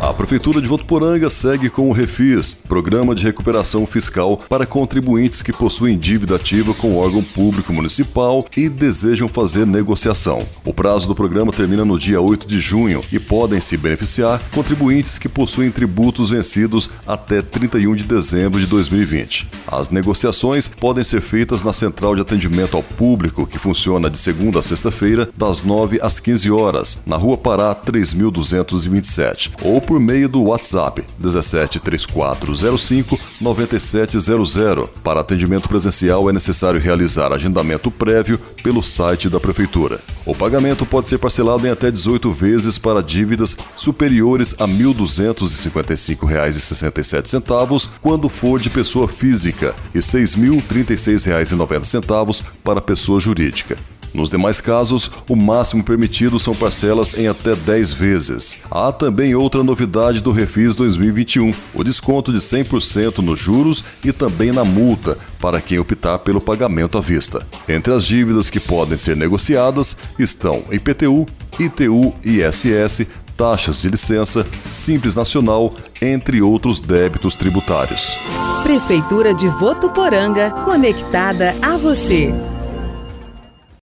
A Prefeitura de Votuporanga segue com o Refis, Programa de Recuperação Fiscal para contribuintes que possuem dívida ativa com órgão público municipal e desejam fazer negociação. O prazo do programa termina no dia 8 de junho e podem se beneficiar contribuintes que possuem tributos vencidos até 31 de dezembro de 2020. As negociações podem ser feitas na Central de Atendimento ao Público, que funciona de segunda a sexta-feira, das 9 às 15 horas, na Rua Pará 3227, ou por meio do WhatsApp 17 3405 9700. Para atendimento presencial é necessário realizar agendamento prévio pelo site da Prefeitura. O pagamento pode ser parcelado em até 18 vezes para dívidas superiores a R$ 1.255,67 quando for de pessoa física e R$ 6.036,90 para pessoa jurídica. Nos demais casos, o máximo permitido são parcelas em até 10 vezes. Há também outra novidade do Refis 2021: o desconto de 100% nos juros e também na multa para quem optar pelo pagamento à vista. Entre as dívidas que podem ser negociadas estão IPTU, ITU, ISS, taxas de licença, Simples Nacional, entre outros débitos tributários. Prefeitura de Votuporanga, conectada a você.